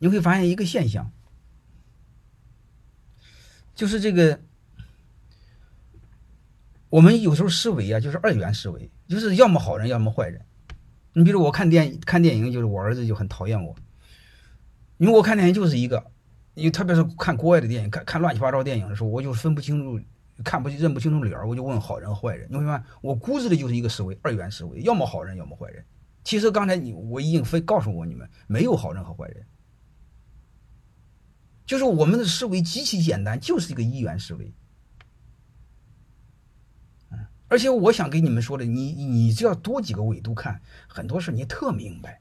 你会发现一个现象，就是这个我们有时候思维啊，就是二元思维，就是要么好人，要么坏人。你比如我看电看电影，就是我儿子就很讨厌我，因为我看电影就是一个，因为特别是看国外的电影，看看乱七八糟电影的时候，我就分不清楚，看不认不清楚脸儿，我就问好人坏人。你会发现，我估计的就是一个思维，二元思维，要么好人，要么坏人。其实刚才你我已经非告诉过你们，没有好人和坏人，就是我们的思维极其简单，就是一个一元思维。而且我想给你们说的，你你只要多几个维度看，很多事你特明白。